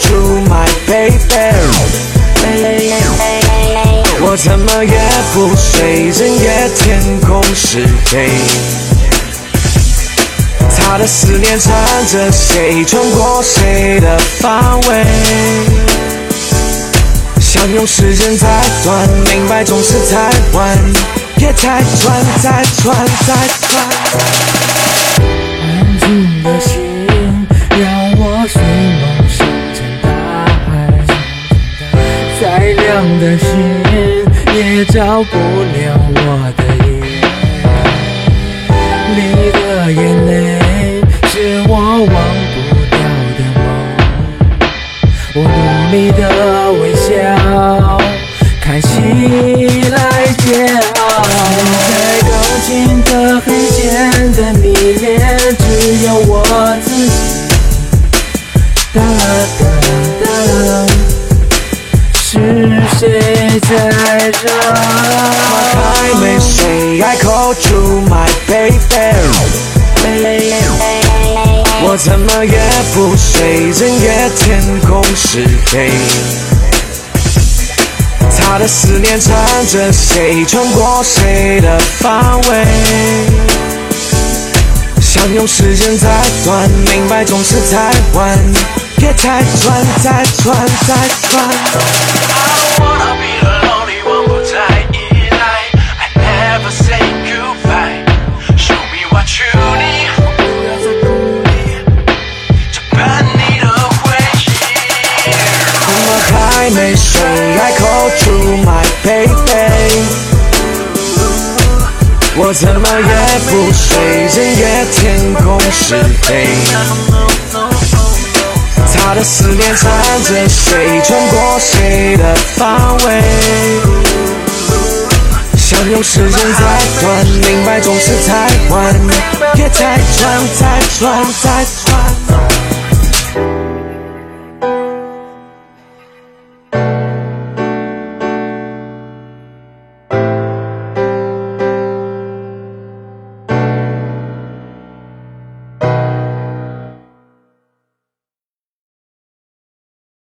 住 my baby。我怎么也不睡，人夜天空是黑。他的思念缠着谁，穿过谁的方位？想用时间再短，明白总是太晚，别太转，再转，再转。的心也照不了我的夜。你的眼泪是我忘不掉的梦，我努力的微笑，看起来煎熬。在钢琴的黑键的迷恋，只有我自己。哒啦哒啦哒啦，是谁在这？还没睡，I call you my baby。我怎么也不睡，人夜天空是黑。他的思念缠着谁，穿过谁的方位？想用时间再短，明白总是太晚，别太转，再转，再转。I wanna be lonely，我不再依赖。I never say goodbye。Show me what you need，不要再这伴你的回忆。我还没睡，I call you my baby。我怎么也不睡，人夜天空是黑。他的思念缠着谁，穿过谁的方位？想用时间再换，明白总是太晚，别再转，再转，再转。